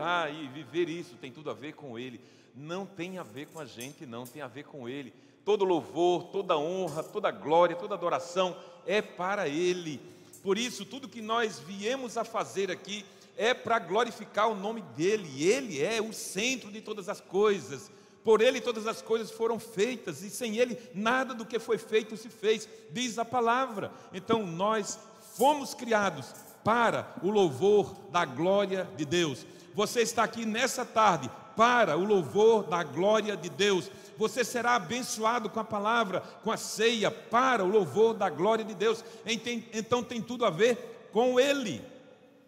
cantar e viver isso, tem tudo a ver com Ele. Não tem a ver com a gente, não, tem a ver com Ele. Todo louvor, toda honra, toda glória, toda adoração é para Ele. Por isso, tudo que nós viemos a fazer aqui é para glorificar o nome dEle. Ele é o centro de todas as coisas. Por Ele todas as coisas foram feitas, e sem Ele nada do que foi feito se fez, diz a palavra. Então nós fomos criados para o louvor da glória de Deus. Você está aqui nessa tarde para o louvor da glória de Deus. Você será abençoado com a palavra, com a ceia, para o louvor da glória de Deus. Então tem tudo a ver com Ele.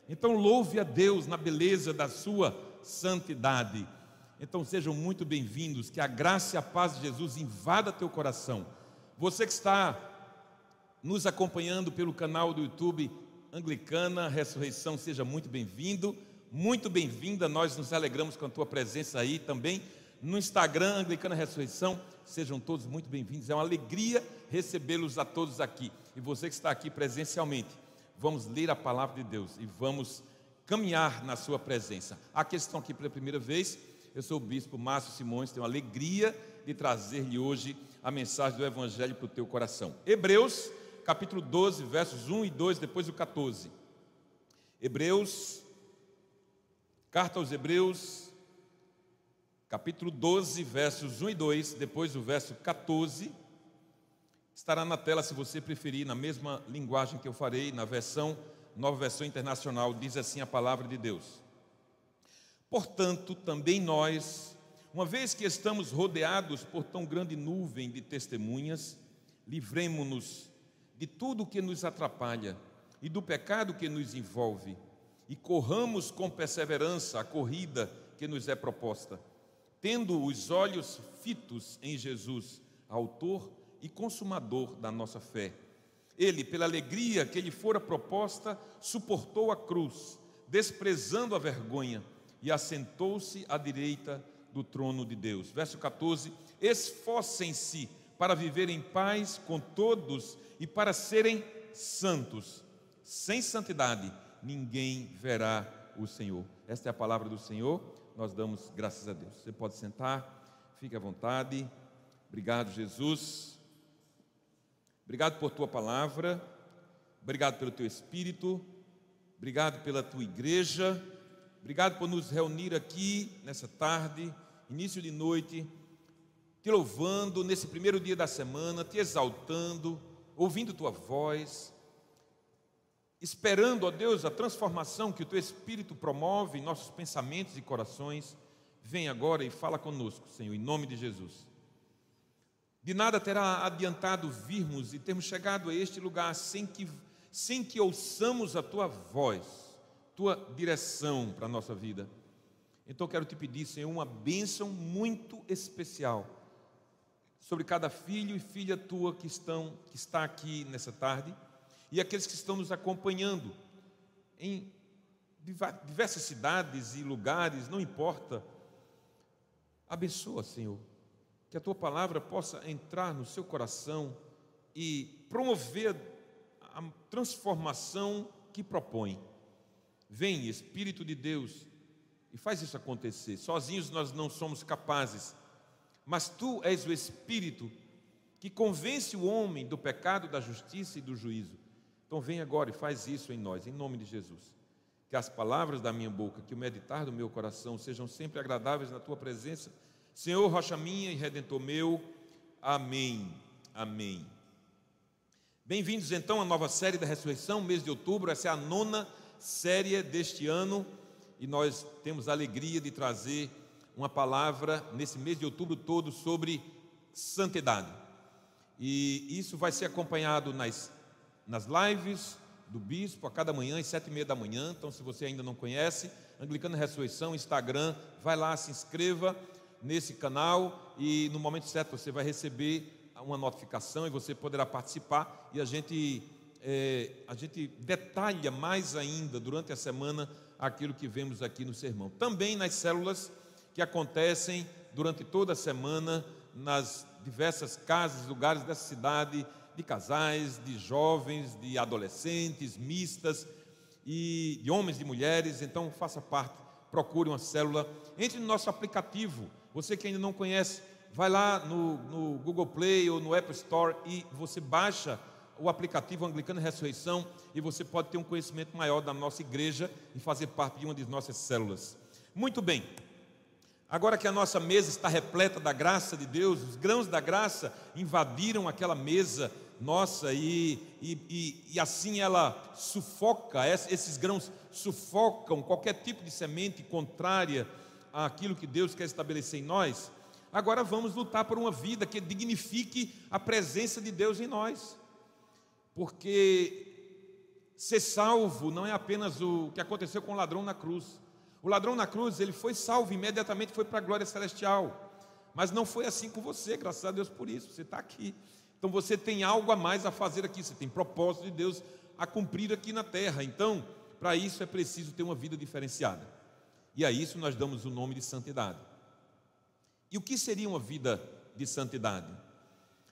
Então louve a Deus na beleza da sua santidade. Então sejam muito bem-vindos, que a graça e a paz de Jesus invada teu coração. Você que está nos acompanhando pelo canal do YouTube Anglicana Ressurreição, seja muito bem-vindo, muito bem-vinda. Nós nos alegramos com a tua presença aí também no Instagram Anglicana Ressurreição. Sejam todos muito bem-vindos. É uma alegria recebê-los a todos aqui. E você que está aqui presencialmente, vamos ler a palavra de Deus e vamos caminhar na sua presença. A questão aqui pela primeira vez, eu sou o bispo Márcio Simões, tenho a alegria de trazer-lhe hoje a mensagem do Evangelho para o teu coração. Hebreus, capítulo 12, versos 1 e 2, depois o 14. Hebreus, carta aos Hebreus, capítulo 12, versos 1 e 2, depois o verso 14. Estará na tela se você preferir, na mesma linguagem que eu farei, na versão, nova versão internacional, diz assim a palavra de Deus. Portanto, também nós, uma vez que estamos rodeados por tão grande nuvem de testemunhas, livremo-nos de tudo que nos atrapalha e do pecado que nos envolve, e corramos com perseverança a corrida que nos é proposta, tendo os olhos fitos em Jesus, autor e consumador da nossa fé. Ele, pela alegria que lhe fora proposta, suportou a cruz, desprezando a vergonha e assentou-se à direita do trono de Deus. Verso 14: Esforcem-se para viver em paz com todos e para serem santos. Sem santidade, ninguém verá o Senhor. Esta é a palavra do Senhor. Nós damos graças a Deus. Você pode sentar, fique à vontade. Obrigado, Jesus. Obrigado por tua palavra. Obrigado pelo teu espírito. Obrigado pela tua igreja. Obrigado por nos reunir aqui nessa tarde, início de noite, te louvando nesse primeiro dia da semana, te exaltando, ouvindo tua voz, esperando, ó Deus, a transformação que o teu Espírito promove em nossos pensamentos e corações. Vem agora e fala conosco, Senhor, em nome de Jesus. De nada terá adiantado virmos e termos chegado a este lugar sem que, sem que ouçamos a tua voz tua direção para a nossa vida. Então quero te pedir, Senhor, uma bênção muito especial sobre cada filho e filha tua que estão que está aqui nessa tarde e aqueles que estão nos acompanhando em diversas cidades e lugares, não importa. Abençoa, Senhor, que a tua palavra possa entrar no seu coração e promover a transformação que propõe. Vem, Espírito de Deus, e faz isso acontecer. Sozinhos nós não somos capazes, mas tu és o Espírito que convence o homem do pecado, da justiça e do juízo. Então vem agora e faz isso em nós, em nome de Jesus. Que as palavras da minha boca, que o meditar do meu coração sejam sempre agradáveis na tua presença. Senhor, rocha minha e redentor meu. Amém. Amém. Bem-vindos então à nova série da ressurreição, mês de outubro. Essa é a nona série deste ano e nós temos a alegria de trazer uma palavra nesse mês de outubro todo sobre santidade. E isso vai ser acompanhado nas, nas lives do bispo a cada manhã, às sete e meia da manhã. Então, se você ainda não conhece, Anglicana Ressurreição, Instagram, vai lá, se inscreva nesse canal e no momento certo você vai receber uma notificação e você poderá participar e a gente é, a gente detalha mais ainda durante a semana aquilo que vemos aqui no sermão. Também nas células que acontecem durante toda a semana nas diversas casas, lugares da cidade, de casais, de jovens, de adolescentes, mistas. e de homens e mulheres, então faça parte, procure uma célula, entre no nosso aplicativo. Você que ainda não conhece, vai lá no, no Google Play ou no Apple Store e você baixa o aplicativo Anglicana Ressurreição e você pode ter um conhecimento maior da nossa igreja e fazer parte de uma de nossas células. Muito bem. Agora que a nossa mesa está repleta da graça de Deus, os grãos da graça invadiram aquela mesa nossa e, e, e, assim ela sufoca, esses grãos sufocam qualquer tipo de semente contrária àquilo que Deus quer estabelecer em nós. Agora vamos lutar por uma vida que dignifique a presença de Deus em nós porque ser salvo não é apenas o que aconteceu com o ladrão na cruz. O ladrão na cruz, ele foi salvo, imediatamente foi para a glória celestial. Mas não foi assim com você, graças a Deus por isso, você está aqui. Então você tem algo a mais a fazer aqui, você tem propósito de Deus a cumprir aqui na terra. Então, para isso é preciso ter uma vida diferenciada. E a isso nós damos o nome de santidade. E o que seria uma vida de santidade?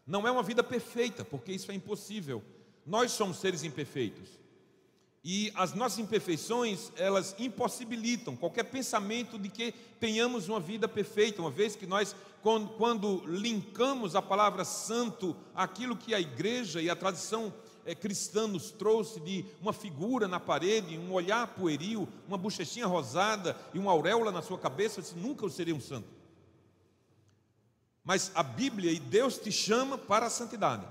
Não é uma vida perfeita, porque isso é impossível. Nós somos seres imperfeitos. E as nossas imperfeições, elas impossibilitam qualquer pensamento de que tenhamos uma vida perfeita, uma vez que nós, quando, quando linkamos a palavra santo àquilo que a igreja e a tradição é, cristã nos trouxe de uma figura na parede, um olhar pueril, uma bochechinha rosada e uma auréola na sua cabeça, disse, nunca eu serei um santo. Mas a Bíblia e Deus te chama para a santidade.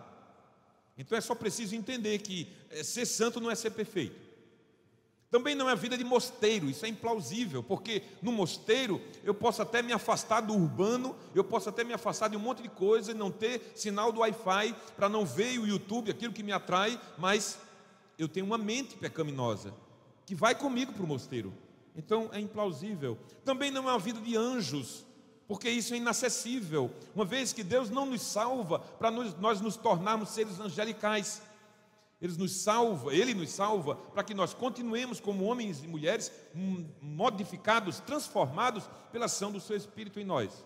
Então é só preciso entender que eh, ser santo não é ser perfeito. Também não é vida de mosteiro, isso é implausível, porque no mosteiro eu posso até me afastar do urbano, eu posso até me afastar de um monte de coisa, não ter sinal do Wi-Fi, para não ver o YouTube, aquilo que me atrai, mas eu tenho uma mente pecaminosa, que vai comigo para o mosteiro. Então é implausível. Também não é uma vida de anjos, porque isso é inacessível, uma vez que Deus não nos salva para nós nos tornarmos seres angelicais. Ele nos salva, Ele nos salva para que nós continuemos como homens e mulheres modificados, transformados pela ação do Seu Espírito em nós.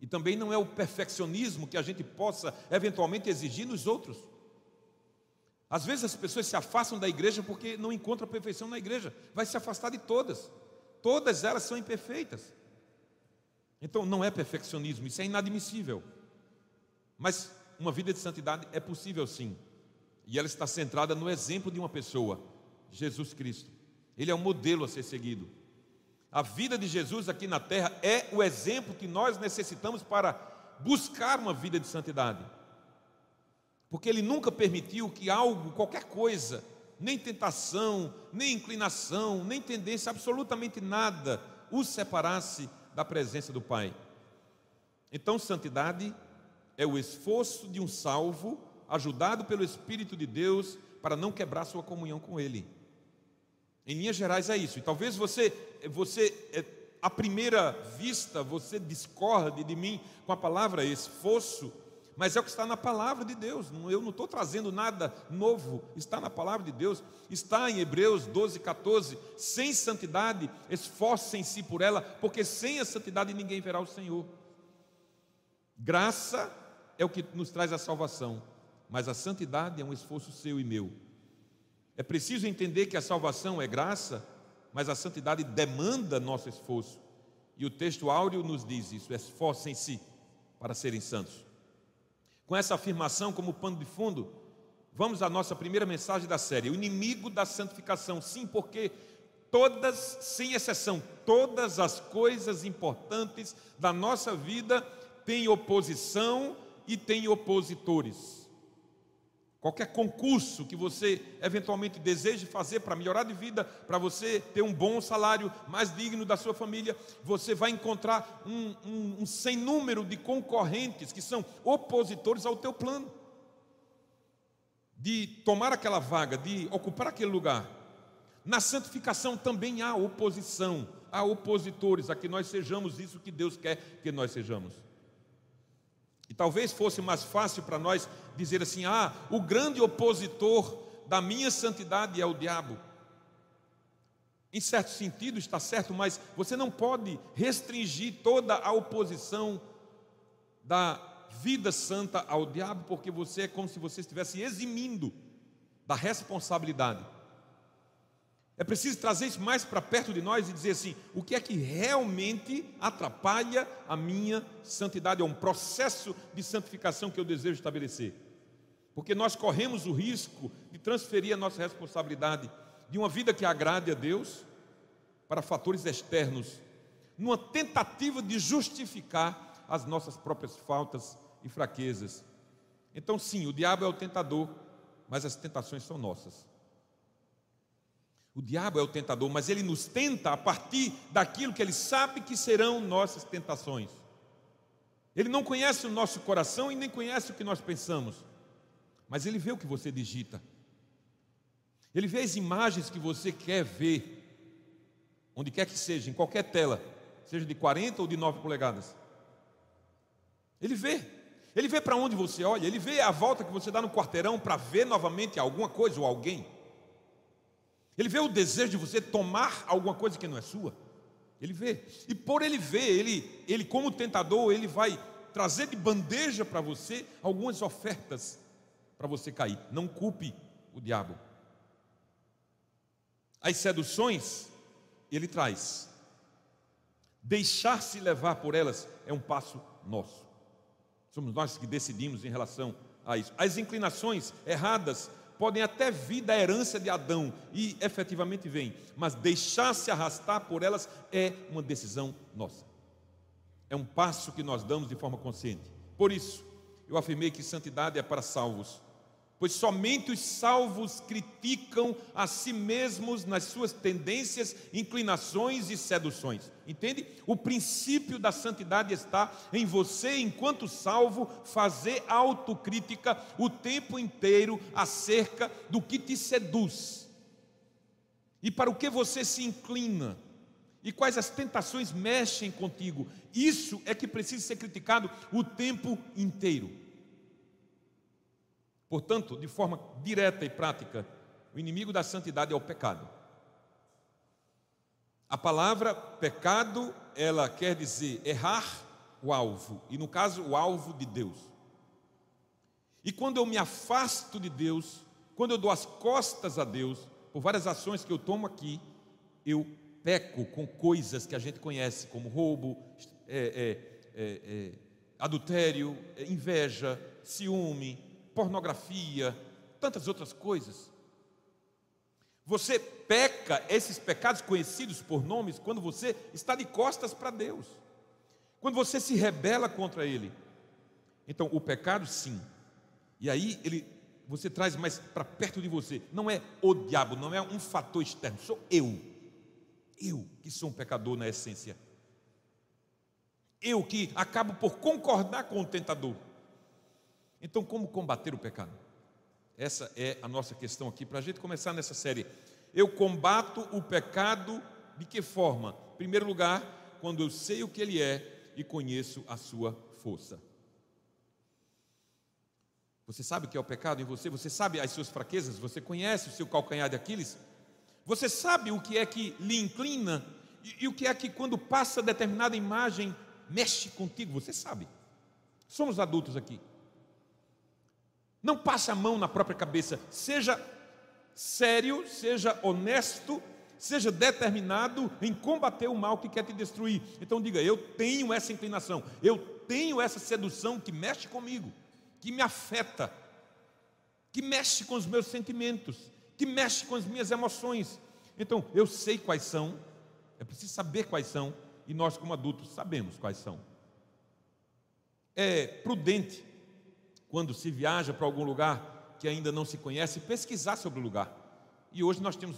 E também não é o perfeccionismo que a gente possa eventualmente exigir nos outros. Às vezes as pessoas se afastam da igreja porque não encontram perfeição na igreja, vai se afastar de todas. Todas elas são imperfeitas. Então não é perfeccionismo, isso é inadmissível. Mas uma vida de santidade é possível sim. E ela está centrada no exemplo de uma pessoa, Jesus Cristo. Ele é um modelo a ser seguido. A vida de Jesus aqui na terra é o exemplo que nós necessitamos para buscar uma vida de santidade. Porque ele nunca permitiu que algo, qualquer coisa, nem tentação, nem inclinação, nem tendência, absolutamente nada, o separasse da presença do Pai. Então, santidade é o esforço de um salvo, ajudado pelo Espírito de Deus, para não quebrar sua comunhão com Ele. Em linhas gerais é isso. E talvez você, você, é, à primeira vista, você discorde de mim com a palavra esforço, mas é o que está na palavra de Deus. Eu não estou trazendo nada novo, está na palavra de Deus. Está em Hebreus 12, 14. Sem santidade, esforcem-se por ela, porque sem a santidade ninguém verá o Senhor. Graça é o que nos traz a salvação, mas a santidade é um esforço seu e meu. É preciso entender que a salvação é graça, mas a santidade demanda nosso esforço. E o texto áureo nos diz isso: esforcem-se para serem santos. Com essa afirmação como pano de fundo, vamos à nossa primeira mensagem da série: o inimigo da santificação. Sim, porque todas, sem exceção, todas as coisas importantes da nossa vida têm oposição e têm opositores. Qualquer concurso que você eventualmente deseje fazer para melhorar de vida, para você ter um bom salário mais digno da sua família, você vai encontrar um, um, um sem número de concorrentes que são opositores ao teu plano de tomar aquela vaga, de ocupar aquele lugar. Na santificação também há oposição, há opositores a que nós sejamos isso que Deus quer que nós sejamos. Talvez fosse mais fácil para nós dizer assim: ah, o grande opositor da minha santidade é o diabo. Em certo sentido está certo, mas você não pode restringir toda a oposição da vida santa ao diabo, porque você é como se você estivesse eximindo da responsabilidade. É preciso trazer isso mais para perto de nós e dizer assim: o que é que realmente atrapalha a minha santidade? É um processo de santificação que eu desejo estabelecer. Porque nós corremos o risco de transferir a nossa responsabilidade de uma vida que agrade a Deus para fatores externos, numa tentativa de justificar as nossas próprias faltas e fraquezas. Então, sim, o diabo é o tentador, mas as tentações são nossas. O diabo é o tentador, mas ele nos tenta a partir daquilo que ele sabe que serão nossas tentações. Ele não conhece o nosso coração e nem conhece o que nós pensamos, mas ele vê o que você digita. Ele vê as imagens que você quer ver, onde quer que seja, em qualquer tela, seja de 40 ou de 9 polegadas. Ele vê. Ele vê para onde você olha, ele vê a volta que você dá no quarteirão para ver novamente alguma coisa ou alguém. Ele vê o desejo de você tomar alguma coisa que não é sua. Ele vê. E por ele ver, ele, ele como tentador, ele vai trazer de bandeja para você algumas ofertas para você cair. Não culpe o diabo. As seduções, ele traz. Deixar-se levar por elas é um passo nosso. Somos nós que decidimos em relação a isso. As inclinações erradas podem até vir da herança de Adão, e efetivamente vêm, mas deixar-se arrastar por elas é uma decisão nossa. É um passo que nós damos de forma consciente. Por isso, eu afirmei que santidade é para salvos, pois somente os salvos criticam a si mesmos nas suas tendências, inclinações e seduções. Entende? O princípio da santidade está em você, enquanto salvo, fazer autocrítica o tempo inteiro acerca do que te seduz e para o que você se inclina. E quais as tentações mexem contigo? Isso é que precisa ser criticado o tempo inteiro. Portanto, de forma direta e prática, o inimigo da santidade é o pecado. A palavra pecado, ela quer dizer errar o alvo, e no caso, o alvo de Deus. E quando eu me afasto de Deus, quando eu dou as costas a Deus, por várias ações que eu tomo aqui, eu peco com coisas que a gente conhece como roubo, é, é, é, é adultério, é, inveja, ciúme, pornografia, tantas outras coisas. Você peca esses pecados conhecidos por nomes quando você está de costas para Deus, quando você se rebela contra Ele. Então, o pecado, sim, e aí ele, você traz mais para perto de você. Não é o diabo, não é um fator externo, sou eu. Eu que sou um pecador na essência. Eu que acabo por concordar com o tentador. Então, como combater o pecado? Essa é a nossa questão aqui, para a gente começar nessa série. Eu combato o pecado de que forma? Em primeiro lugar, quando eu sei o que ele é e conheço a sua força. Você sabe o que é o pecado em você? Você sabe as suas fraquezas? Você conhece o seu calcanhar de Aquiles? Você sabe o que é que lhe inclina e, e o que é que, quando passa determinada imagem, mexe contigo? Você sabe. Somos adultos aqui. Não passe a mão na própria cabeça. Seja sério, seja honesto, seja determinado em combater o mal que quer te destruir. Então diga: eu tenho essa inclinação, eu tenho essa sedução que mexe comigo, que me afeta, que mexe com os meus sentimentos, que mexe com as minhas emoções. Então eu sei quais são, é preciso saber quais são, e nós, como adultos, sabemos quais são. É prudente quando se viaja para algum lugar que ainda não se conhece, pesquisar sobre o lugar. E hoje nós temos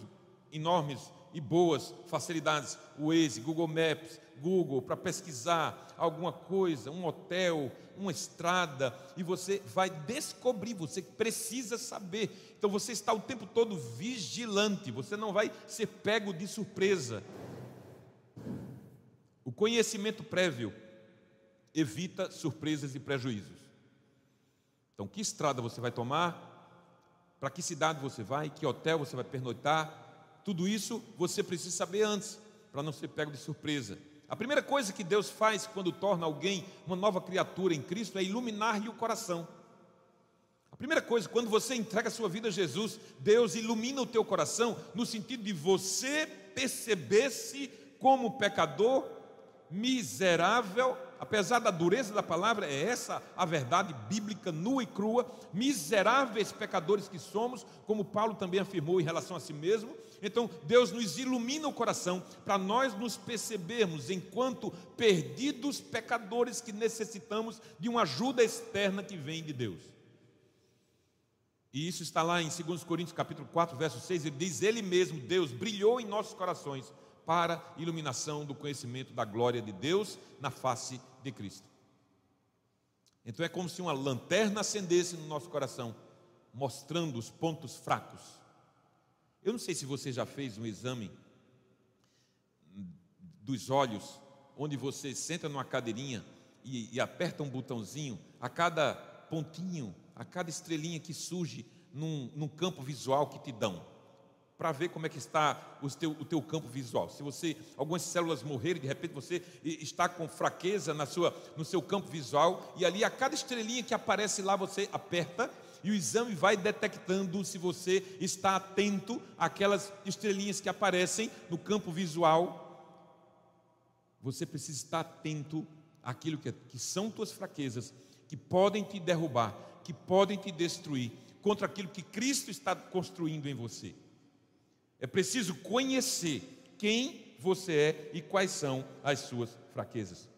enormes e boas facilidades, o Waze, Google Maps, Google, para pesquisar alguma coisa, um hotel, uma estrada, e você vai descobrir, você precisa saber. Então você está o tempo todo vigilante, você não vai ser pego de surpresa. O conhecimento prévio evita surpresas e prejuízos. Então, que estrada você vai tomar? Para que cidade você vai? Que hotel você vai pernoitar? Tudo isso você precisa saber antes, para não ser pego de surpresa. A primeira coisa que Deus faz quando torna alguém uma nova criatura em Cristo é iluminar-lhe o coração. A primeira coisa, quando você entrega a sua vida a Jesus, Deus ilumina o teu coração no sentido de você perceber-se como pecador miserável, apesar da dureza da palavra, é essa a verdade bíblica nua e crua, miseráveis pecadores que somos, como Paulo também afirmou em relação a si mesmo. Então, Deus nos ilumina o coração para nós nos percebermos enquanto perdidos pecadores que necessitamos de uma ajuda externa que vem de Deus. E isso está lá em 2 Coríntios capítulo 4, verso 6, ele diz: Ele mesmo, Deus, brilhou em nossos corações para iluminação do conhecimento da glória de Deus na face de Cristo. Então é como se uma lanterna acendesse no nosso coração, mostrando os pontos fracos. Eu não sei se você já fez um exame dos olhos, onde você senta numa cadeirinha e, e aperta um botãozinho, a cada pontinho, a cada estrelinha que surge num, num campo visual que te dão para ver como é que está o teu, o teu campo visual. Se você algumas células morrerem, de repente você está com fraqueza na sua, no seu campo visual, e ali a cada estrelinha que aparece lá você aperta e o exame vai detectando se você está atento àquelas estrelinhas que aparecem no campo visual. Você precisa estar atento àquilo que, que são tuas fraquezas, que podem te derrubar, que podem te destruir, contra aquilo que Cristo está construindo em você. É preciso conhecer quem você é e quais são as suas fraquezas.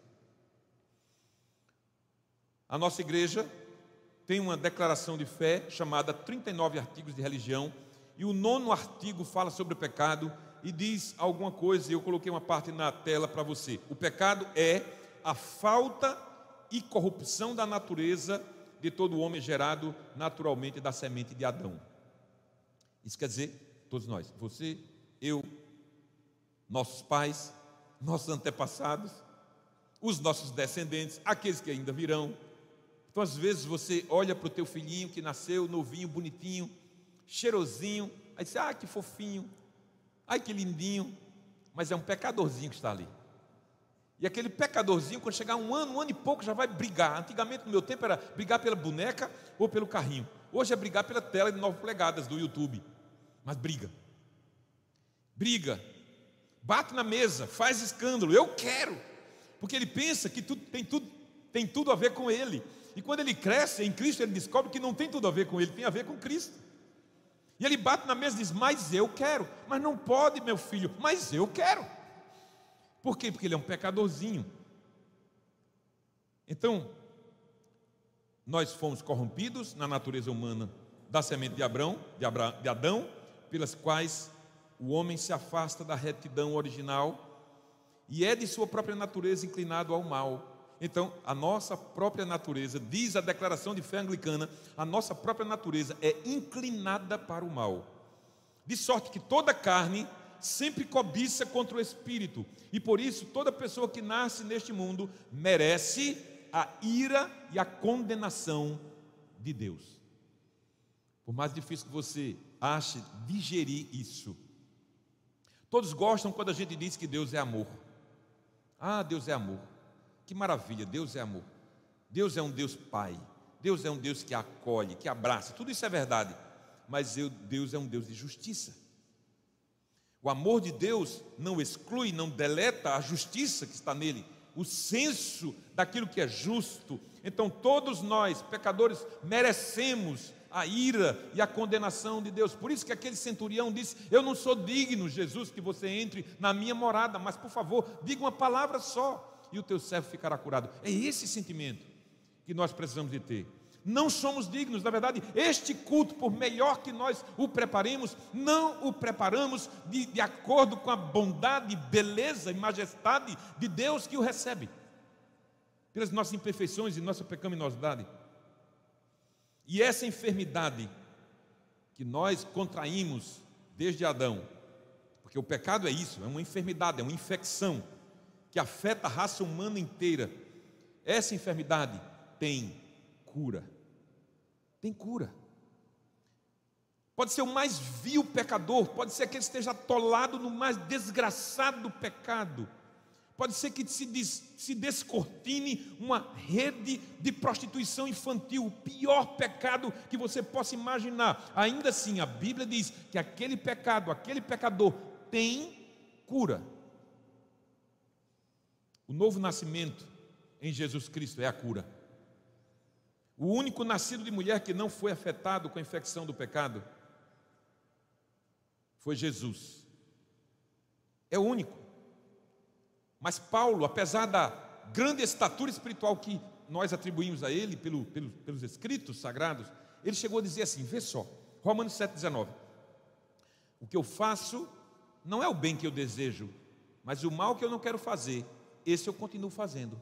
A nossa igreja tem uma declaração de fé chamada 39 artigos de religião, e o nono artigo fala sobre o pecado e diz alguma coisa, e eu coloquei uma parte na tela para você. O pecado é a falta e corrupção da natureza de todo homem gerado naturalmente da semente de Adão. Isso quer dizer Todos nós, você, eu, nossos pais, nossos antepassados, os nossos descendentes, aqueles que ainda virão. Então, às vezes, você olha para o teu filhinho que nasceu novinho, bonitinho, cheirosinho, aí diz, ah, que fofinho, ai que lindinho, mas é um pecadorzinho que está ali. E aquele pecadorzinho, quando chegar um ano, um ano e pouco, já vai brigar. Antigamente, no meu tempo, era brigar pela boneca ou pelo carrinho. Hoje é brigar pela tela de 9 polegadas do YouTube mas briga. Briga. Bate na mesa, faz escândalo. Eu quero. Porque ele pensa que tudo, tem, tudo, tem tudo a ver com ele. E quando ele cresce em Cristo, ele descobre que não tem tudo a ver com ele, tem a ver com Cristo. E ele bate na mesa e diz: Mas eu quero. Mas não pode, meu filho. Mas eu quero. Por quê? Porque ele é um pecadorzinho. Então, nós fomos corrompidos na natureza humana da semente de Abrão, de, Abra, de Adão, pelas quais o homem se afasta da retidão original e é de sua própria natureza inclinado ao mal. Então, a nossa própria natureza, diz a declaração de fé anglicana, a nossa própria natureza é inclinada para o mal. De sorte que toda carne sempre cobiça contra o espírito, e por isso toda pessoa que nasce neste mundo merece a ira e a condenação de Deus. Por mais difícil que você ache digerir isso. Todos gostam quando a gente diz que Deus é amor. Ah, Deus é amor. Que maravilha, Deus é amor. Deus é um Deus Pai. Deus é um Deus que acolhe, que abraça. Tudo isso é verdade. Mas Deus é um Deus de justiça. O amor de Deus não exclui, não deleta a justiça que está nele, o senso daquilo que é justo. Então, todos nós, pecadores, merecemos a ira e a condenação de Deus. Por isso que aquele centurião disse: Eu não sou digno, Jesus, que você entre na minha morada, mas por favor, diga uma palavra só e o teu servo ficará curado. É esse sentimento que nós precisamos de ter. Não somos dignos, na verdade, este culto, por melhor que nós o preparemos, não o preparamos de, de acordo com a bondade, beleza e majestade de Deus que o recebe, pelas nossas imperfeições e nossa pecaminosidade. E essa enfermidade que nós contraímos desde Adão, porque o pecado é isso, é uma enfermidade, é uma infecção que afeta a raça humana inteira. Essa enfermidade tem cura. Tem cura. Pode ser o mais vil pecador, pode ser aquele que esteja atolado no mais desgraçado pecado Pode ser que se, des, se descortine uma rede de prostituição infantil, o pior pecado que você possa imaginar. Ainda assim, a Bíblia diz que aquele pecado, aquele pecador tem cura. O novo nascimento em Jesus Cristo é a cura. O único nascido de mulher que não foi afetado com a infecção do pecado foi Jesus. É o único. Mas Paulo, apesar da grande estatura espiritual que nós atribuímos a ele pelo, pelo, pelos escritos sagrados, ele chegou a dizer assim: vê só, Romanos 7,19: O que eu faço não é o bem que eu desejo, mas o mal que eu não quero fazer, esse eu continuo fazendo.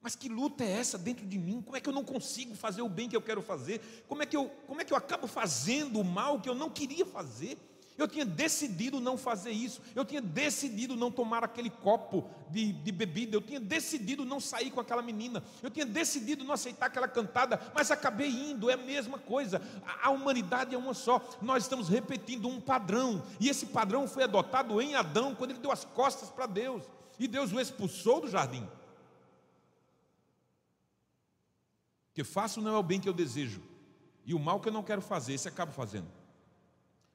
Mas que luta é essa dentro de mim? Como é que eu não consigo fazer o bem que eu quero fazer? Como é que eu, como é que eu acabo fazendo o mal que eu não queria fazer? Eu tinha decidido não fazer isso, eu tinha decidido não tomar aquele copo de, de, bebida, eu tinha decidido não sair com aquela menina, eu tinha decidido não aceitar aquela cantada, mas acabei indo, é a mesma coisa. A, a humanidade é uma só, nós estamos repetindo um padrão, e esse padrão foi adotado em Adão, quando ele deu as costas para Deus, e Deus o expulsou do jardim. que faço não é o bem que eu desejo, e o mal que eu não quero fazer, esse acabo fazendo.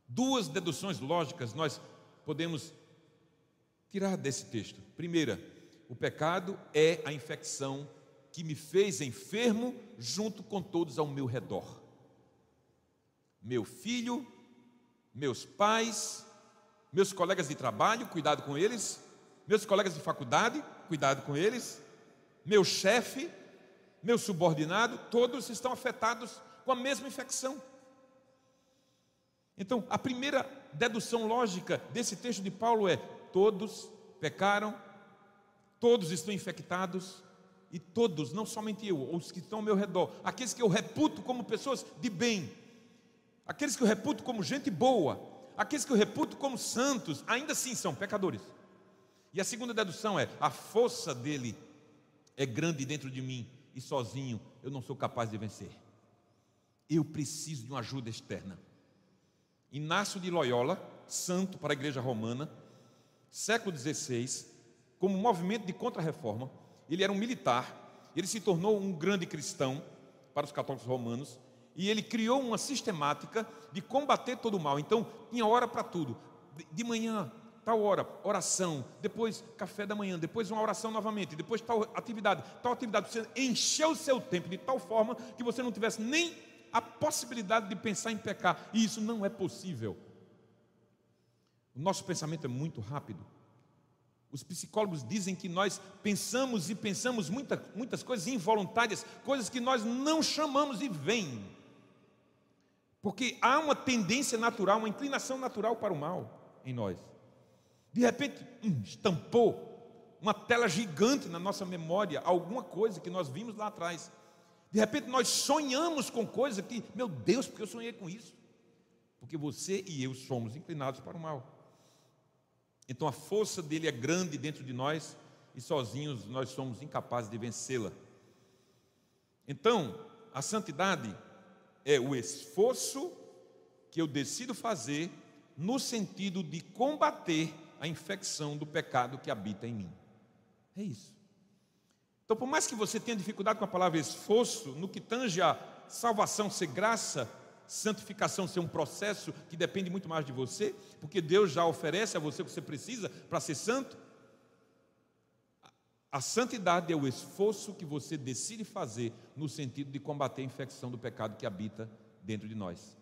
Duas deduções lógicas nós podemos tirar desse texto. Primeira, o pecado é a infecção que me fez enfermo junto com todos ao meu redor. Meu filho, meus pais, meus colegas de trabalho, cuidado com eles, meus colegas de faculdade, cuidado com eles, meu chefe, meu subordinado, todos estão afetados com a mesma infecção. Então, a primeira dedução lógica desse texto de Paulo é: todos pecaram, todos estão infectados, e todos, não somente eu, os que estão ao meu redor, aqueles que eu reputo como pessoas de bem, aqueles que eu reputo como gente boa, aqueles que eu reputo como santos, ainda assim são pecadores. E a segunda dedução é: a força dele é grande dentro de mim, e sozinho eu não sou capaz de vencer. Eu preciso de uma ajuda externa. Inácio de Loyola, santo para a igreja romana, século XVI, como movimento de contra-reforma, ele era um militar, ele se tornou um grande cristão para os católicos romanos, e ele criou uma sistemática de combater todo o mal. Então, tinha hora para tudo. De manhã, tal hora, oração, depois café da manhã, depois uma oração novamente, depois tal atividade, tal atividade. Você encheu o seu tempo de tal forma que você não tivesse nem a possibilidade de pensar em pecar, e isso não é possível. O nosso pensamento é muito rápido. Os psicólogos dizem que nós pensamos e pensamos muita, muitas coisas involuntárias, coisas que nós não chamamos e vêm. Porque há uma tendência natural, uma inclinação natural para o mal em nós. De repente, hum, estampou uma tela gigante na nossa memória, alguma coisa que nós vimos lá atrás. De repente nós sonhamos com coisa que, meu Deus, porque eu sonhei com isso? Porque você e eu somos inclinados para o mal. Então a força dele é grande dentro de nós e sozinhos nós somos incapazes de vencê-la. Então, a santidade é o esforço que eu decido fazer no sentido de combater a infecção do pecado que habita em mim. É isso. Então, por mais que você tenha dificuldade com a palavra esforço, no que tange a salvação ser graça, santificação ser um processo que depende muito mais de você, porque Deus já oferece a você o que você precisa para ser santo. A santidade é o esforço que você decide fazer no sentido de combater a infecção do pecado que habita dentro de nós.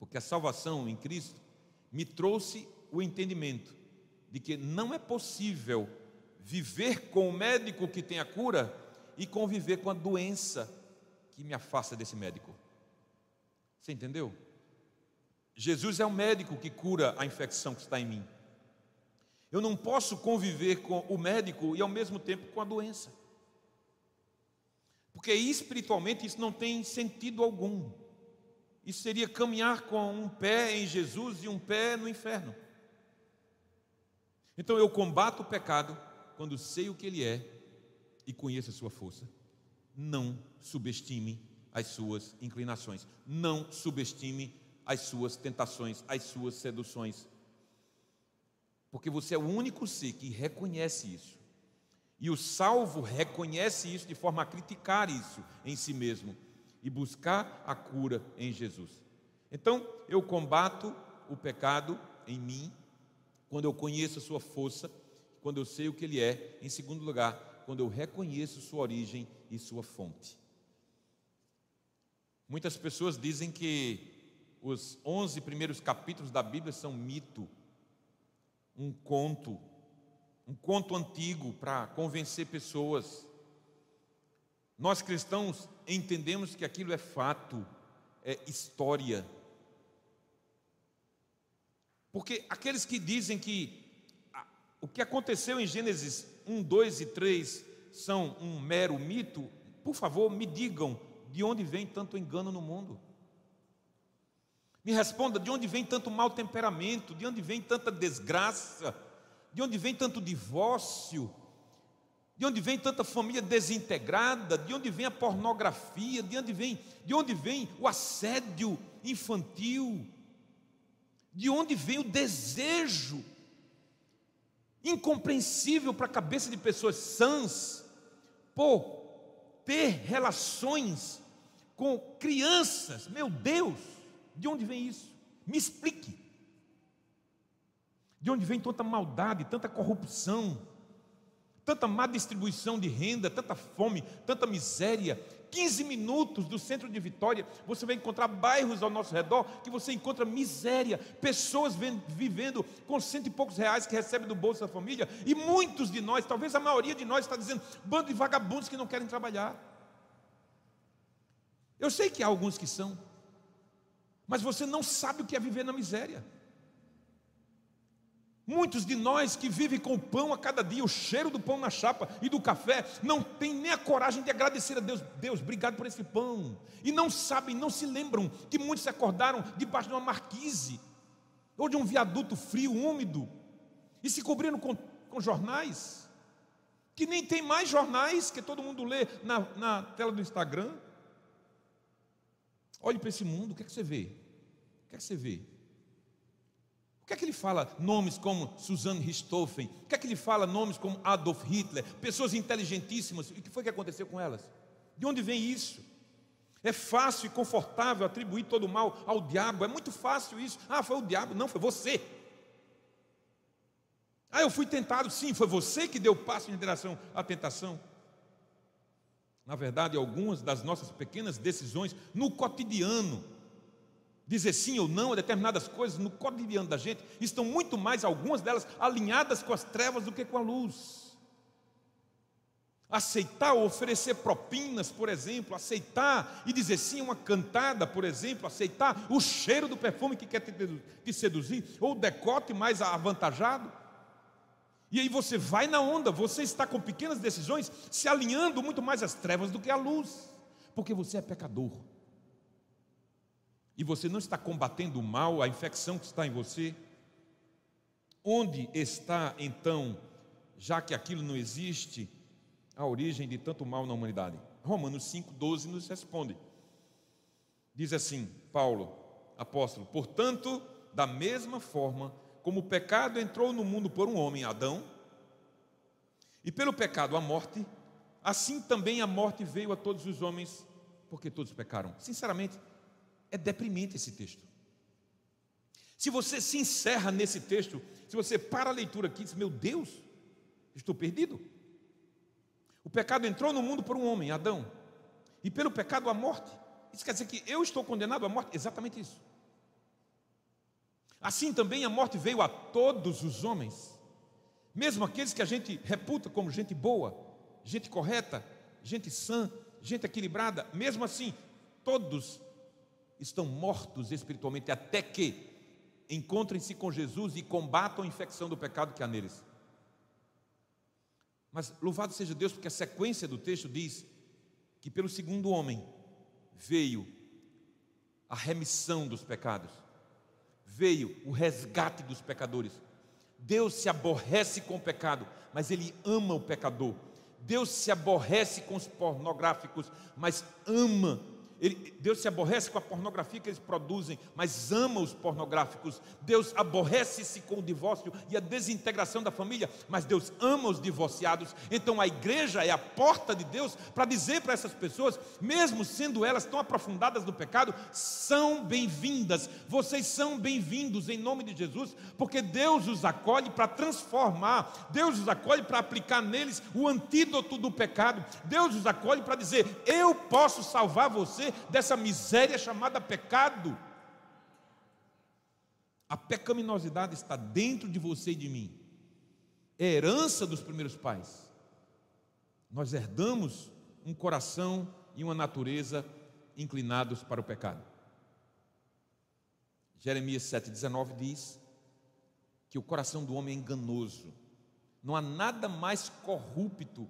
Porque a salvação em Cristo me trouxe o entendimento de que não é possível viver com o médico que tem a cura e conviver com a doença que me afasta desse médico. Você entendeu? Jesus é o médico que cura a infecção que está em mim. Eu não posso conviver com o médico e ao mesmo tempo com a doença. Porque espiritualmente isso não tem sentido algum. Isso seria caminhar com um pé em Jesus e um pé no inferno. Então eu combato o pecado quando sei o que ele é e conheço a sua força. Não subestime as suas inclinações. Não subestime as suas tentações, as suas seduções. Porque você é o único ser que reconhece isso. E o salvo reconhece isso de forma a criticar isso em si mesmo e buscar a cura em Jesus. Então, eu combato o pecado em mim quando eu conheço a sua força, quando eu sei o que ele é. Em segundo lugar, quando eu reconheço sua origem e sua fonte. Muitas pessoas dizem que os 11 primeiros capítulos da Bíblia são mito, um conto, um conto antigo para convencer pessoas. Nós cristãos entendemos que aquilo é fato, é história. Porque aqueles que dizem que o que aconteceu em Gênesis 1, 2 e 3 são um mero mito, por favor, me digam de onde vem tanto engano no mundo. Me responda de onde vem tanto mau temperamento, de onde vem tanta desgraça, de onde vem tanto divórcio, de onde vem tanta família desintegrada, de onde vem a pornografia, de onde vem, de onde vem o assédio infantil, de onde vem o desejo incompreensível para a cabeça de pessoas sãs por ter relações com crianças. Meu Deus, de onde vem isso? Me explique. De onde vem tanta maldade, tanta corrupção, tanta má distribuição de renda, tanta fome, tanta miséria? 15 minutos do centro de Vitória, você vai encontrar bairros ao nosso redor que você encontra miséria, pessoas vivendo com cento e poucos reais que recebem do bolso da família, e muitos de nós, talvez a maioria de nós, está dizendo, bando de vagabundos que não querem trabalhar. Eu sei que há alguns que são, mas você não sabe o que é viver na miséria. Muitos de nós que vivem com o pão a cada dia, o cheiro do pão na chapa e do café, não tem nem a coragem de agradecer a Deus. Deus, obrigado por esse pão. E não sabem, não se lembram que muitos se acordaram debaixo de uma marquise ou de um viaduto frio, úmido, e se cobriram com, com jornais, que nem tem mais jornais que todo mundo lê na, na tela do Instagram. Olhe para esse mundo, o que é que você vê? O que é que você vê? Por que é que ele fala nomes como Suzanne Richthofen? Por que é que ele fala nomes como Adolf Hitler? Pessoas inteligentíssimas. E o que foi que aconteceu com elas? De onde vem isso? É fácil e confortável atribuir todo o mal ao diabo. É muito fácil isso. Ah, foi o diabo. Não, foi você. Ah, eu fui tentado. Sim, foi você que deu passo em direção à tentação. Na verdade, algumas das nossas pequenas decisões no cotidiano dizer sim ou não a determinadas coisas no cotidiano da gente, estão muito mais, algumas delas, alinhadas com as trevas do que com a luz. Aceitar oferecer propinas, por exemplo, aceitar e dizer sim a uma cantada, por exemplo, aceitar o cheiro do perfume que quer te seduzir, ou o decote mais avantajado. E aí você vai na onda, você está com pequenas decisões se alinhando muito mais às trevas do que à luz, porque você é pecador e você não está combatendo o mal, a infecção que está em você, onde está então, já que aquilo não existe, a origem de tanto mal na humanidade? Romanos 5,12 nos responde. Diz assim, Paulo, apóstolo: Portanto, da mesma forma como o pecado entrou no mundo por um homem, Adão, e pelo pecado a morte, assim também a morte veio a todos os homens, porque todos pecaram. Sinceramente, é deprimente esse texto. Se você se encerra nesse texto, se você para a leitura aqui e diz: Meu Deus, estou perdido. O pecado entrou no mundo por um homem, Adão, e pelo pecado a morte. Isso quer dizer que eu estou condenado à morte? Exatamente isso. Assim também a morte veio a todos os homens, mesmo aqueles que a gente reputa como gente boa, gente correta, gente sã, gente equilibrada, mesmo assim, todos estão mortos espiritualmente até que encontrem-se com Jesus e combatam a infecção do pecado que há neles. Mas louvado seja Deus, porque a sequência do texto diz que pelo segundo homem veio a remissão dos pecados, veio o resgate dos pecadores. Deus se aborrece com o pecado, mas Ele ama o pecador. Deus se aborrece com os pornográficos, mas ama ele, Deus se aborrece com a pornografia que eles produzem, mas ama os pornográficos. Deus aborrece-se com o divórcio e a desintegração da família, mas Deus ama os divorciados. Então a igreja é a porta de Deus para dizer para essas pessoas, mesmo sendo elas tão aprofundadas no pecado, são bem-vindas. Vocês são bem-vindos em nome de Jesus, porque Deus os acolhe para transformar, Deus os acolhe para aplicar neles o antídoto do pecado. Deus os acolhe para dizer: Eu posso salvar você dessa miséria chamada pecado. A pecaminosidade está dentro de você e de mim. É herança dos primeiros pais. Nós herdamos um coração e uma natureza inclinados para o pecado. Jeremias 7,19 diz que o coração do homem é enganoso. Não há nada mais corrupto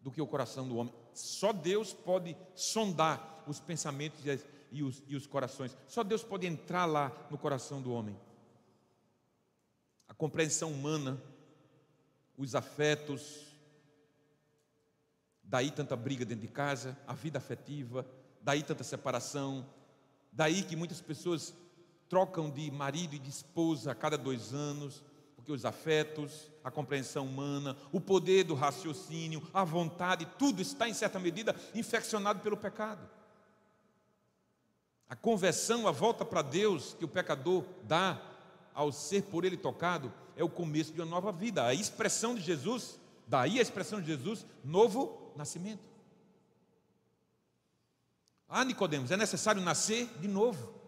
do que o coração do homem. Só Deus pode sondar os pensamentos e os, e os corações. Só Deus pode entrar lá no coração do homem. A compreensão humana, os afetos, daí tanta briga dentro de casa, a vida afetiva, daí tanta separação, daí que muitas pessoas trocam de marido e de esposa a cada dois anos, porque os afetos, a compreensão humana, o poder do raciocínio, a vontade, tudo está em certa medida infeccionado pelo pecado. A conversão, a volta para Deus que o pecador dá ao ser por ele tocado, é o começo de uma nova vida. A expressão de Jesus, daí a expressão de Jesus, novo nascimento. Ah, Nicodemos, é necessário nascer de novo.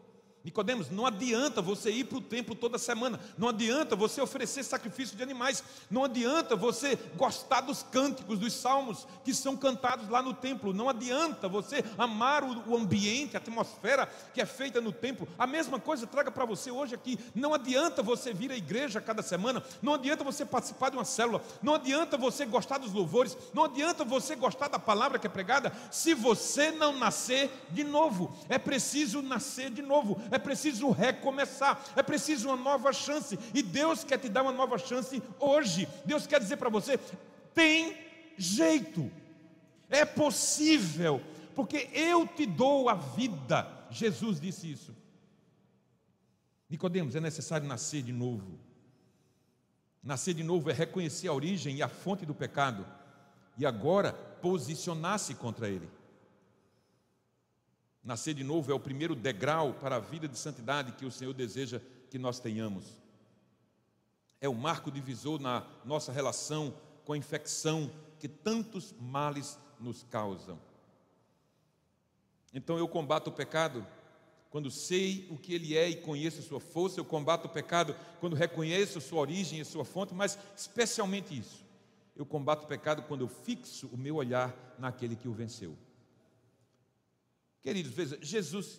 Nicodemos, não adianta você ir para o templo toda semana, não adianta você oferecer sacrifício de animais, não adianta você gostar dos cânticos, dos salmos que são cantados lá no templo, não adianta você amar o, ambiente, a atmosfera que é feita no templo. A mesma coisa traga para você hoje aqui. Não adianta você vir à igreja cada semana, não adianta você participar de uma célula, não adianta você gostar dos louvores, não adianta você gostar da palavra que é pregada, se você não nascer de novo. É preciso nascer de novo é preciso recomeçar, é preciso uma nova chance, e Deus quer te dar uma nova chance hoje. Deus quer dizer para você: tem jeito, é possível, porque eu te dou a vida. Jesus disse isso. Nicodemos, é necessário nascer de novo. Nascer de novo é reconhecer a origem e a fonte do pecado e agora posicionar-se contra ele. Nascer de novo é o primeiro degrau para a vida de santidade que o Senhor deseja que nós tenhamos. É o marco divisor na nossa relação com a infecção que tantos males nos causam. Então eu combato o pecado quando sei o que ele é e conheço sua força, eu combato o pecado quando reconheço sua origem e sua fonte, mas especialmente isso. Eu combato o pecado quando eu fixo o meu olhar naquele que o venceu. Queridos, veja, Jesus,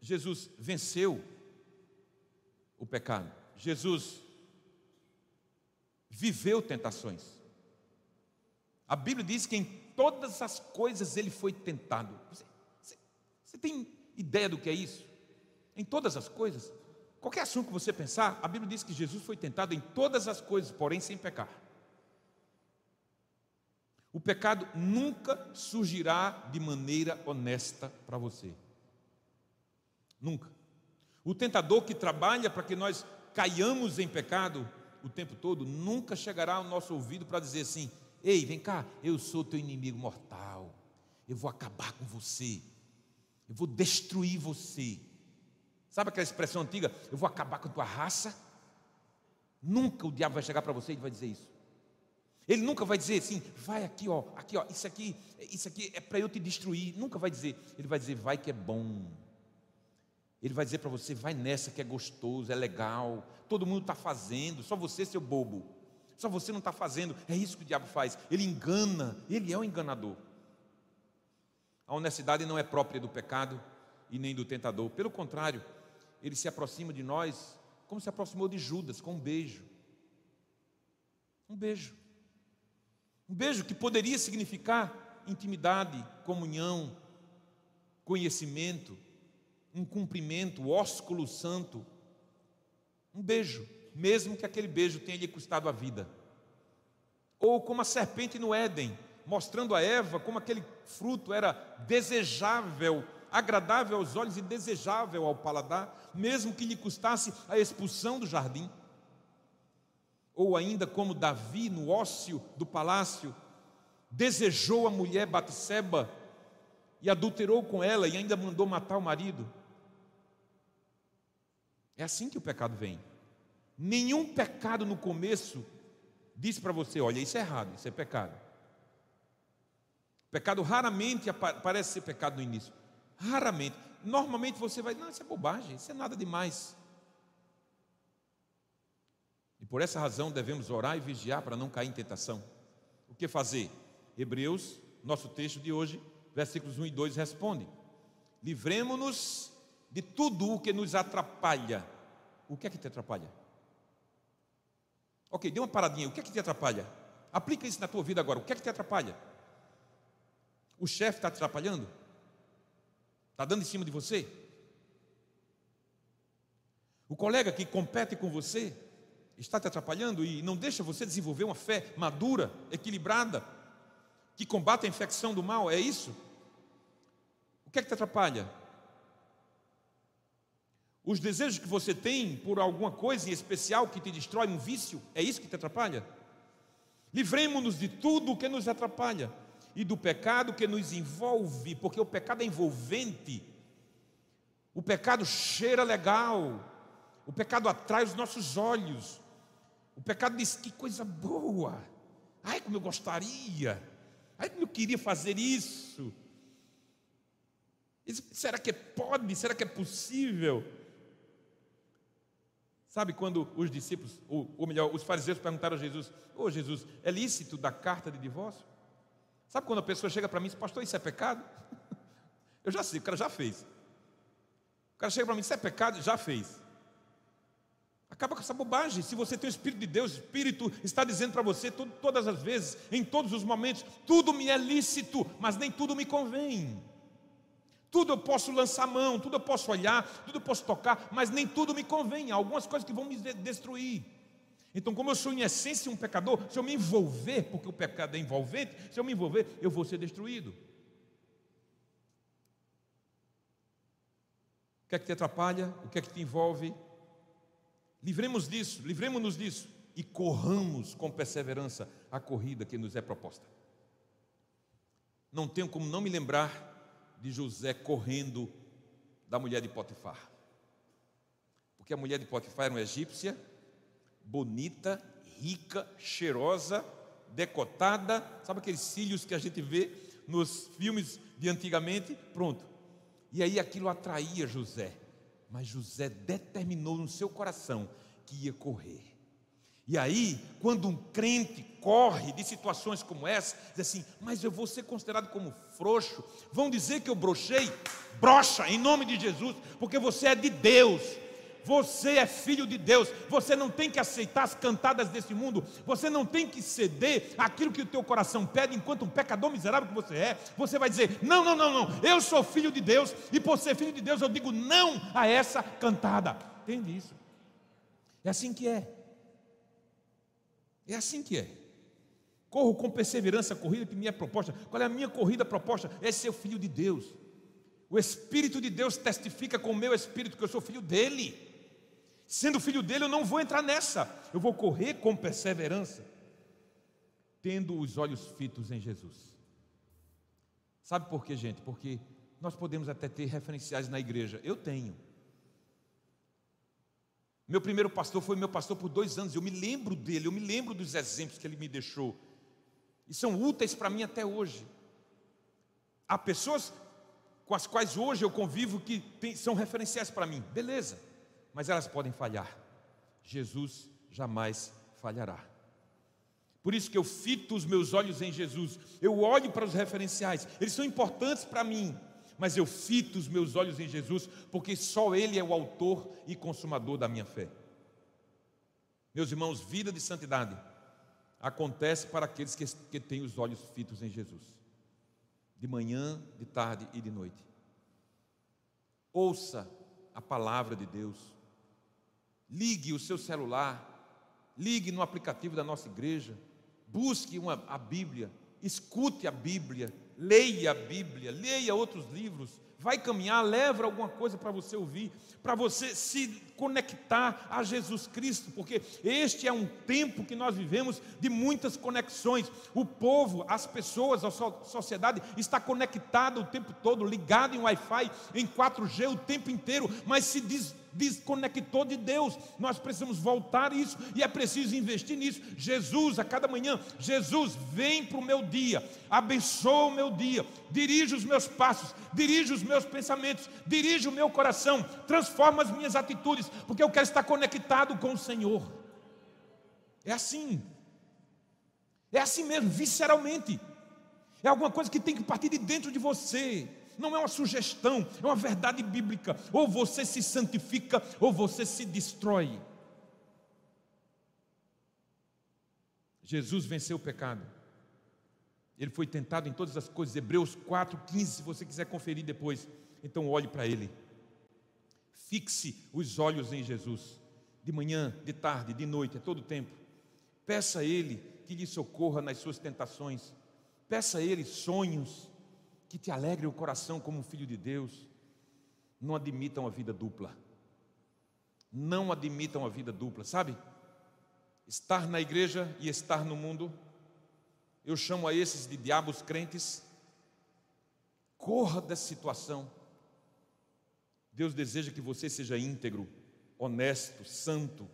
Jesus venceu o pecado. Jesus viveu tentações. A Bíblia diz que em todas as coisas ele foi tentado. Você, você, você tem ideia do que é isso? Em todas as coisas. Qualquer assunto que você pensar, a Bíblia diz que Jesus foi tentado em todas as coisas, porém sem pecar. O pecado nunca surgirá de maneira honesta para você. Nunca. O tentador que trabalha para que nós caiamos em pecado o tempo todo, nunca chegará ao nosso ouvido para dizer assim: Ei, vem cá, eu sou teu inimigo mortal, eu vou acabar com você, eu vou destruir você. Sabe aquela expressão antiga? Eu vou acabar com a tua raça? Nunca o diabo vai chegar para você e vai dizer isso. Ele nunca vai dizer assim, vai aqui, ó, aqui, ó, isso aqui, isso aqui é para eu te destruir. Nunca vai dizer. Ele vai dizer, vai que é bom. Ele vai dizer para você, vai nessa que é gostoso, é legal. Todo mundo está fazendo, só você, seu bobo. Só você não está fazendo. É isso que o diabo faz. Ele engana, ele é um enganador. A honestidade não é própria do pecado e nem do tentador. Pelo contrário, ele se aproxima de nós como se aproximou de Judas, com um beijo. Um beijo. Um beijo que poderia significar intimidade, comunhão, conhecimento, um cumprimento, ósculo santo. Um beijo, mesmo que aquele beijo tenha lhe custado a vida. Ou como a serpente no Éden, mostrando a Eva como aquele fruto era desejável agradável aos olhos e desejável ao paladar, mesmo que lhe custasse a expulsão do jardim. Ou ainda como Davi no ócio do palácio, desejou a mulher Batseba e adulterou com ela e ainda mandou matar o marido. É assim que o pecado vem. Nenhum pecado no começo diz para você: olha, isso é errado, isso é pecado. Pecado raramente parece ser pecado no início. Raramente. Normalmente você vai, não, isso é bobagem, isso é nada demais. Por essa razão devemos orar e vigiar para não cair em tentação. O que fazer? Hebreus, nosso texto de hoje, versículos 1 e 2 responde: Livremos-nos de tudo o que nos atrapalha. O que é que te atrapalha? Ok, dê uma paradinha. O que é que te atrapalha? Aplica isso na tua vida agora. O que é que te atrapalha? O chefe está te atrapalhando? Está dando em cima de você? O colega que compete com você está te atrapalhando e não deixa você desenvolver uma fé madura, equilibrada, que combate a infecção do mal? É isso? O que é que te atrapalha? Os desejos que você tem por alguma coisa em especial que te destrói, um vício, é isso que te atrapalha? Livremos-nos de tudo o que nos atrapalha e do pecado que nos envolve, porque o pecado é envolvente. O pecado cheira legal. O pecado atrai os nossos olhos. O pecado diz que coisa boa. Ai, como eu gostaria. Ai, como eu queria fazer isso. Será que pode? Será que é possível? Sabe quando os discípulos, ou, ou melhor, os fariseus perguntaram a Jesus: Ô oh, Jesus, é lícito dar carta de divórcio? Sabe quando a pessoa chega para mim e diz, pastor, isso é pecado? Eu já sei, o cara já fez. O cara chega para mim, isso é pecado? Já fez. Acaba com essa bobagem. Se você tem o Espírito de Deus, o Espírito está dizendo para você todas as vezes, em todos os momentos, tudo me é lícito, mas nem tudo me convém. Tudo eu posso lançar mão, tudo eu posso olhar, tudo eu posso tocar, mas nem tudo me convém. Há algumas coisas que vão me destruir. Então, como eu sou em essência um pecador, se eu me envolver, porque o pecado é envolvente, se eu me envolver, eu vou ser destruído. O que é que te atrapalha? O que é que te envolve? Livremos disso, livremos-nos disso e corramos com perseverança a corrida que nos é proposta. Não tenho como não me lembrar de José correndo da mulher de Potifar. Porque a mulher de Potifar era uma egípcia, bonita, rica, cheirosa, decotada, sabe aqueles cílios que a gente vê nos filmes de antigamente? Pronto. E aí aquilo atraía José. Mas José determinou no seu coração que ia correr. E aí, quando um crente corre de situações como essa, diz assim: Mas eu vou ser considerado como frouxo. Vão dizer que eu brochei? Brocha, em nome de Jesus, porque você é de Deus. Você é filho de Deus. Você não tem que aceitar as cantadas desse mundo. Você não tem que ceder aquilo que o teu coração pede, enquanto um pecador miserável que você é. Você vai dizer: Não, não, não, não. Eu sou filho de Deus e por ser filho de Deus eu digo não a essa cantada. Entende isso? É assim que é. É assim que é. Corro com perseverança a corrida que me é proposta. Qual é a minha corrida proposta? É ser filho de Deus. O Espírito de Deus testifica com o meu espírito que eu sou filho dele. Sendo filho dele, eu não vou entrar nessa. Eu vou correr com perseverança, tendo os olhos fitos em Jesus. Sabe por quê, gente? Porque nós podemos até ter referenciais na igreja. Eu tenho. Meu primeiro pastor foi meu pastor por dois anos. Eu me lembro dele, eu me lembro dos exemplos que ele me deixou. E são úteis para mim até hoje. Há pessoas com as quais hoje eu convivo que tem, são referenciais para mim, beleza, mas elas podem falhar. Jesus jamais falhará. Por isso que eu fito os meus olhos em Jesus, eu olho para os referenciais, eles são importantes para mim, mas eu fito os meus olhos em Jesus, porque só Ele é o autor e consumador da minha fé. Meus irmãos, vida de santidade acontece para aqueles que, que têm os olhos fitos em Jesus, de manhã, de tarde e de noite. Ouça a palavra de Deus, ligue o seu celular, ligue no aplicativo da nossa igreja, busque uma, a Bíblia, escute a Bíblia, leia a Bíblia, leia outros livros, vai caminhar, leva alguma coisa para você ouvir, para você se conectar a Jesus Cristo, porque este é um tempo que nós vivemos de muitas conexões. O povo, as pessoas, a sociedade está conectada o tempo todo, ligada em Wi-Fi, em 4G o tempo inteiro, mas se diz desconectou de Deus. Nós precisamos voltar isso e é preciso investir nisso. Jesus, a cada manhã, Jesus, vem para o meu dia, abençoa o meu dia, dirige os meus passos, dirige os meus pensamentos, dirige o meu coração, transforma as minhas atitudes, porque eu quero estar conectado com o Senhor. É assim. É assim mesmo, visceralmente. É alguma coisa que tem que partir de dentro de você não é uma sugestão, é uma verdade bíblica. Ou você se santifica, ou você se destrói. Jesus venceu o pecado. Ele foi tentado em todas as coisas. Hebreus 4,15, se você quiser conferir depois. Então olhe para ele. Fixe os olhos em Jesus. De manhã, de tarde, de noite, a todo tempo. Peça a Ele que lhe socorra nas suas tentações. Peça a Ele sonhos que te alegre o coração como filho de Deus, não admitam a vida dupla. Não admitam a vida dupla, sabe? Estar na igreja e estar no mundo, eu chamo a esses de diabos crentes. Corra dessa situação. Deus deseja que você seja íntegro, honesto, santo,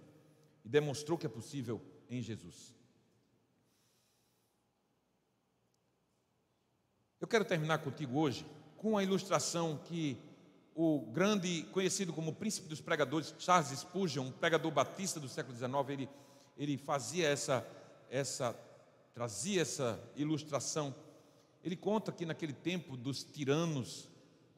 e demonstrou que é possível em Jesus. Eu quero terminar contigo hoje com a ilustração que o grande, conhecido como príncipe dos pregadores, Charles Spurgeon, um pregador batista do século XIX, ele, ele fazia essa, essa, trazia essa ilustração. Ele conta que naquele tempo dos tiranos,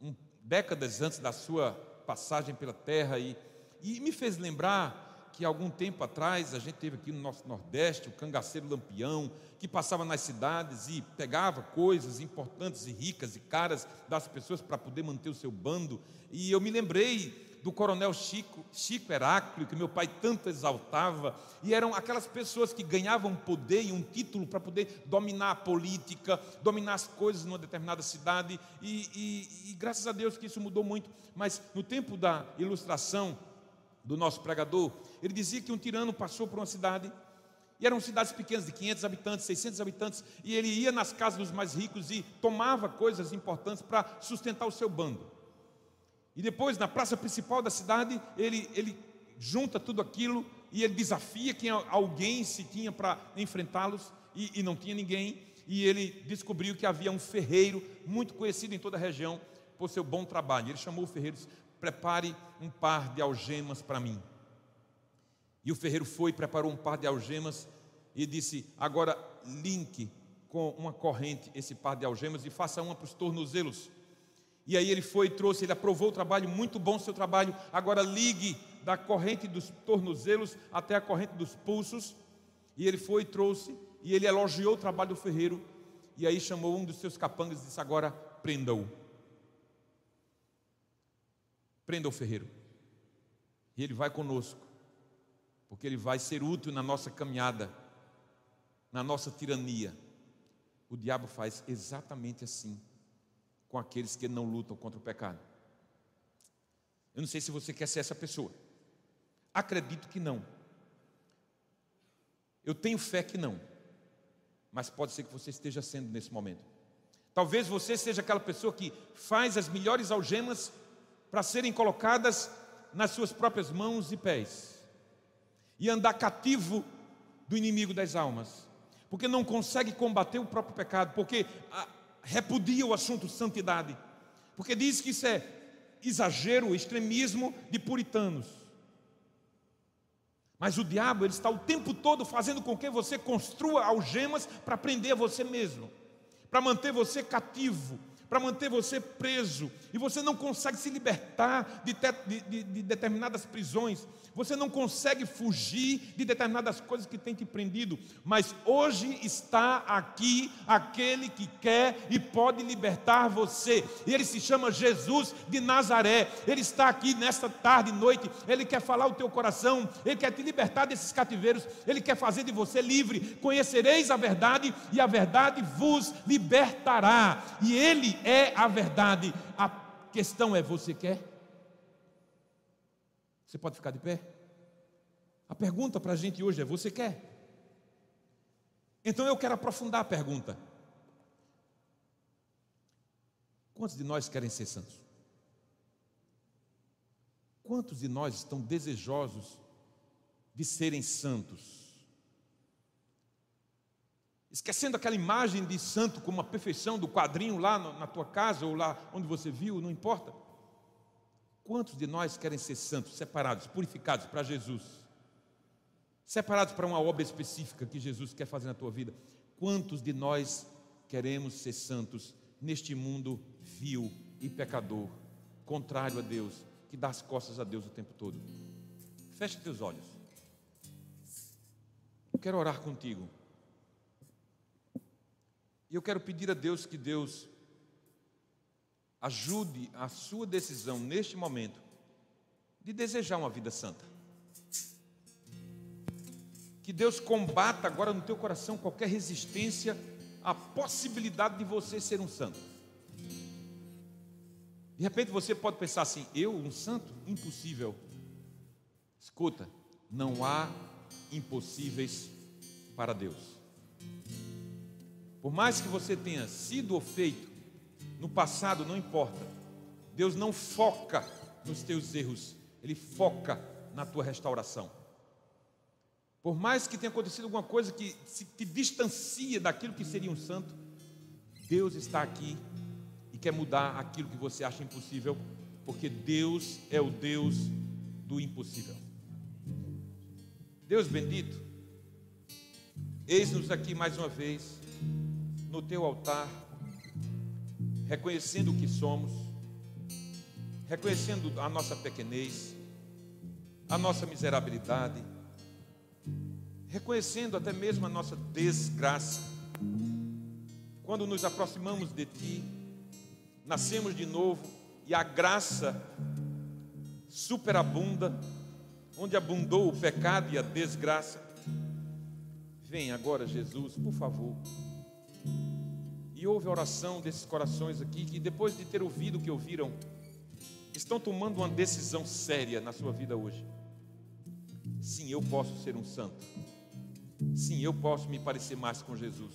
um, décadas antes da sua passagem pela terra, e, e me fez lembrar que algum tempo atrás a gente teve aqui no nosso Nordeste o cangaceiro Lampião, que passava nas cidades e pegava coisas importantes e ricas e caras das pessoas para poder manter o seu bando. E eu me lembrei do coronel Chico, Chico Heráclio, que meu pai tanto exaltava, e eram aquelas pessoas que ganhavam poder e um título para poder dominar a política, dominar as coisas numa determinada cidade, e, e, e graças a Deus que isso mudou muito, mas no tempo da ilustração, do nosso pregador, ele dizia que um tirano passou por uma cidade, e eram cidades pequenas, de 500 habitantes, 600 habitantes, e ele ia nas casas dos mais ricos e tomava coisas importantes para sustentar o seu bando. E depois, na praça principal da cidade, ele, ele junta tudo aquilo e ele desafia quem alguém se tinha para enfrentá-los, e, e não tinha ninguém, e ele descobriu que havia um ferreiro muito conhecido em toda a região por seu bom trabalho. Ele chamou o ferreiro prepare um par de algemas para mim. E o ferreiro foi, preparou um par de algemas e disse: Agora link com uma corrente esse par de algemas e faça uma para os tornozelos. E aí ele foi e trouxe, ele aprovou o trabalho, muito bom seu trabalho. Agora ligue da corrente dos tornozelos até a corrente dos pulsos. E ele foi e trouxe, e ele elogiou o trabalho do ferreiro. E aí chamou um dos seus capangas e disse: Agora prenda-o prenda o ferreiro. E ele vai conosco, porque ele vai ser útil na nossa caminhada, na nossa tirania. O diabo faz exatamente assim com aqueles que não lutam contra o pecado. Eu não sei se você quer ser essa pessoa. Acredito que não. Eu tenho fé que não. Mas pode ser que você esteja sendo nesse momento. Talvez você seja aquela pessoa que faz as melhores algemas para serem colocadas nas suas próprias mãos e pés. E andar cativo do inimigo das almas, porque não consegue combater o próprio pecado, porque ah, repudia o assunto santidade, porque diz que isso é exagero, extremismo de puritanos. Mas o diabo ele está o tempo todo fazendo com que você construa algemas para prender você mesmo, para manter você cativo, para manter você preso, e você não consegue se libertar de, de, de, de, determinadas prisões, você não consegue fugir de determinadas coisas que têm te prendido, mas hoje está aqui aquele que quer e pode libertar você, e ele se chama Jesus de Nazaré, ele está aqui nesta tarde e noite, ele quer falar o teu coração, ele quer te libertar desses cativeiros, ele quer fazer de você livre. Conhecereis a verdade, e a verdade vos libertará, e ele é a verdade. A questão é: você quer? Você pode ficar de pé? A pergunta para a gente hoje é: você quer? Então eu quero aprofundar a pergunta. Quantos de nós querem ser santos? Quantos de nós estão desejosos de serem santos? Esquecendo aquela imagem de santo como a perfeição do quadrinho lá na tua casa ou lá onde você viu, não importa. Quantos de nós querem ser santos, separados, purificados para Jesus? Separados para uma obra específica que Jesus quer fazer na tua vida? Quantos de nós queremos ser santos neste mundo vil e pecador, contrário a Deus, que dá as costas a Deus o tempo todo? Feche teus olhos. Quero orar contigo. E eu quero pedir a Deus que Deus ajude a sua decisão neste momento de desejar uma vida santa. Que Deus combata agora no teu coração qualquer resistência à possibilidade de você ser um santo. De repente você pode pensar assim: eu, um santo? Impossível. Escuta, não há impossíveis para Deus. Por mais que você tenha sido ou feito no passado, não importa. Deus não foca nos teus erros, Ele foca na tua restauração. Por mais que tenha acontecido alguma coisa que te distancia daquilo que seria um santo, Deus está aqui e quer mudar aquilo que você acha impossível, porque Deus é o Deus do impossível. Deus bendito, eis-nos aqui mais uma vez no teu altar, reconhecendo o que somos, reconhecendo a nossa pequenez, a nossa miserabilidade, reconhecendo até mesmo a nossa desgraça. Quando nos aproximamos de Ti, nascemos de novo e a graça superabunda, onde abundou o pecado e a desgraça. Vem agora, Jesus, por favor e ouve a oração desses corações aqui que depois de ter ouvido o que ouviram, estão tomando uma decisão séria na sua vida hoje. Sim, eu posso ser um santo. Sim, eu posso me parecer mais com Jesus.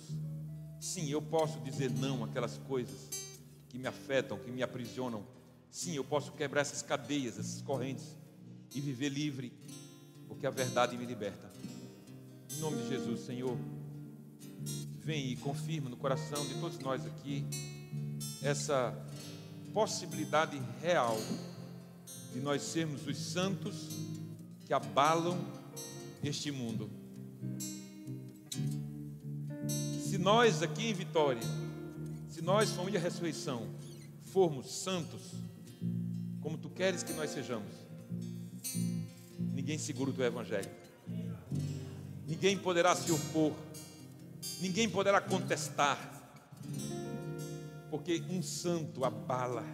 Sim, eu posso dizer não àquelas coisas que me afetam, que me aprisionam. Sim, eu posso quebrar essas cadeias, essas correntes e viver livre, porque a verdade me liberta. Em nome de Jesus, Senhor vem e confirma no coração de todos nós aqui essa possibilidade real de nós sermos os santos que abalam este mundo. Se nós aqui em Vitória, se nós, família Ressurreição, formos santos, como tu queres que nós sejamos, ninguém segura o teu evangelho, ninguém poderá se opor ninguém poderá contestar, porque um santo abala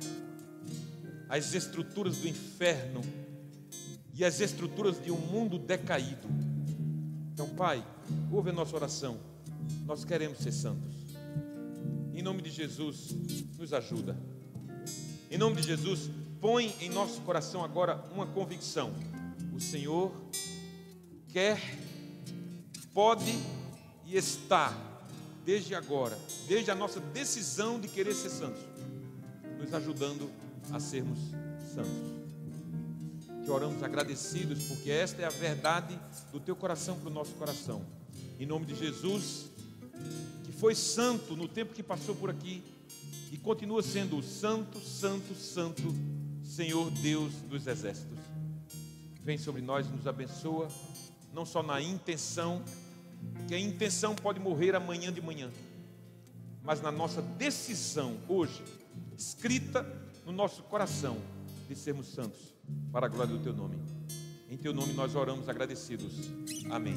as estruturas do inferno e as estruturas de um mundo decaído. Então, Pai, ouve a nossa oração, nós queremos ser santos. Em nome de Jesus, nos ajuda. Em nome de Jesus, põe em nosso coração agora uma convicção: o Senhor quer, pode está, desde agora, desde a nossa decisão de querer ser santos, nos ajudando a sermos santos. Te oramos agradecidos, porque esta é a verdade do teu coração para o nosso coração. Em nome de Jesus, que foi santo no tempo que passou por aqui e continua sendo o santo, santo, santo Senhor Deus dos exércitos. Vem sobre nós e nos abençoa, não só na intenção, que a intenção pode morrer amanhã de manhã, mas na nossa decisão hoje, escrita no nosso coração, de sermos santos, para a glória do Teu nome. Em Teu nome nós oramos agradecidos. Amém.